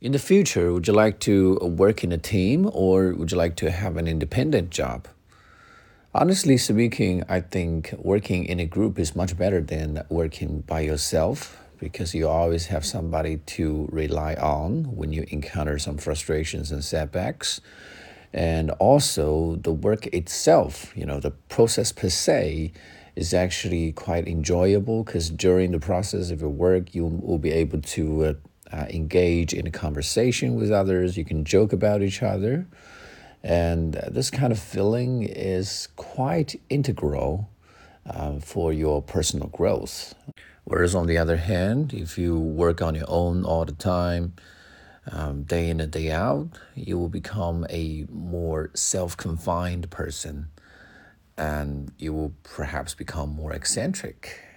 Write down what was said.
In the future, would you like to work in a team or would you like to have an independent job? Honestly speaking, I think working in a group is much better than working by yourself because you always have somebody to rely on when you encounter some frustrations and setbacks. And also, the work itself, you know, the process per se, is actually quite enjoyable because during the process of your work, you will be able to uh, uh, engage in a conversation with others. You can joke about each other. And this kind of feeling is quite integral uh, for your personal growth. Whereas, on the other hand, if you work on your own all the time, um, day in and day out, you will become a more self confined person and you will perhaps become more eccentric.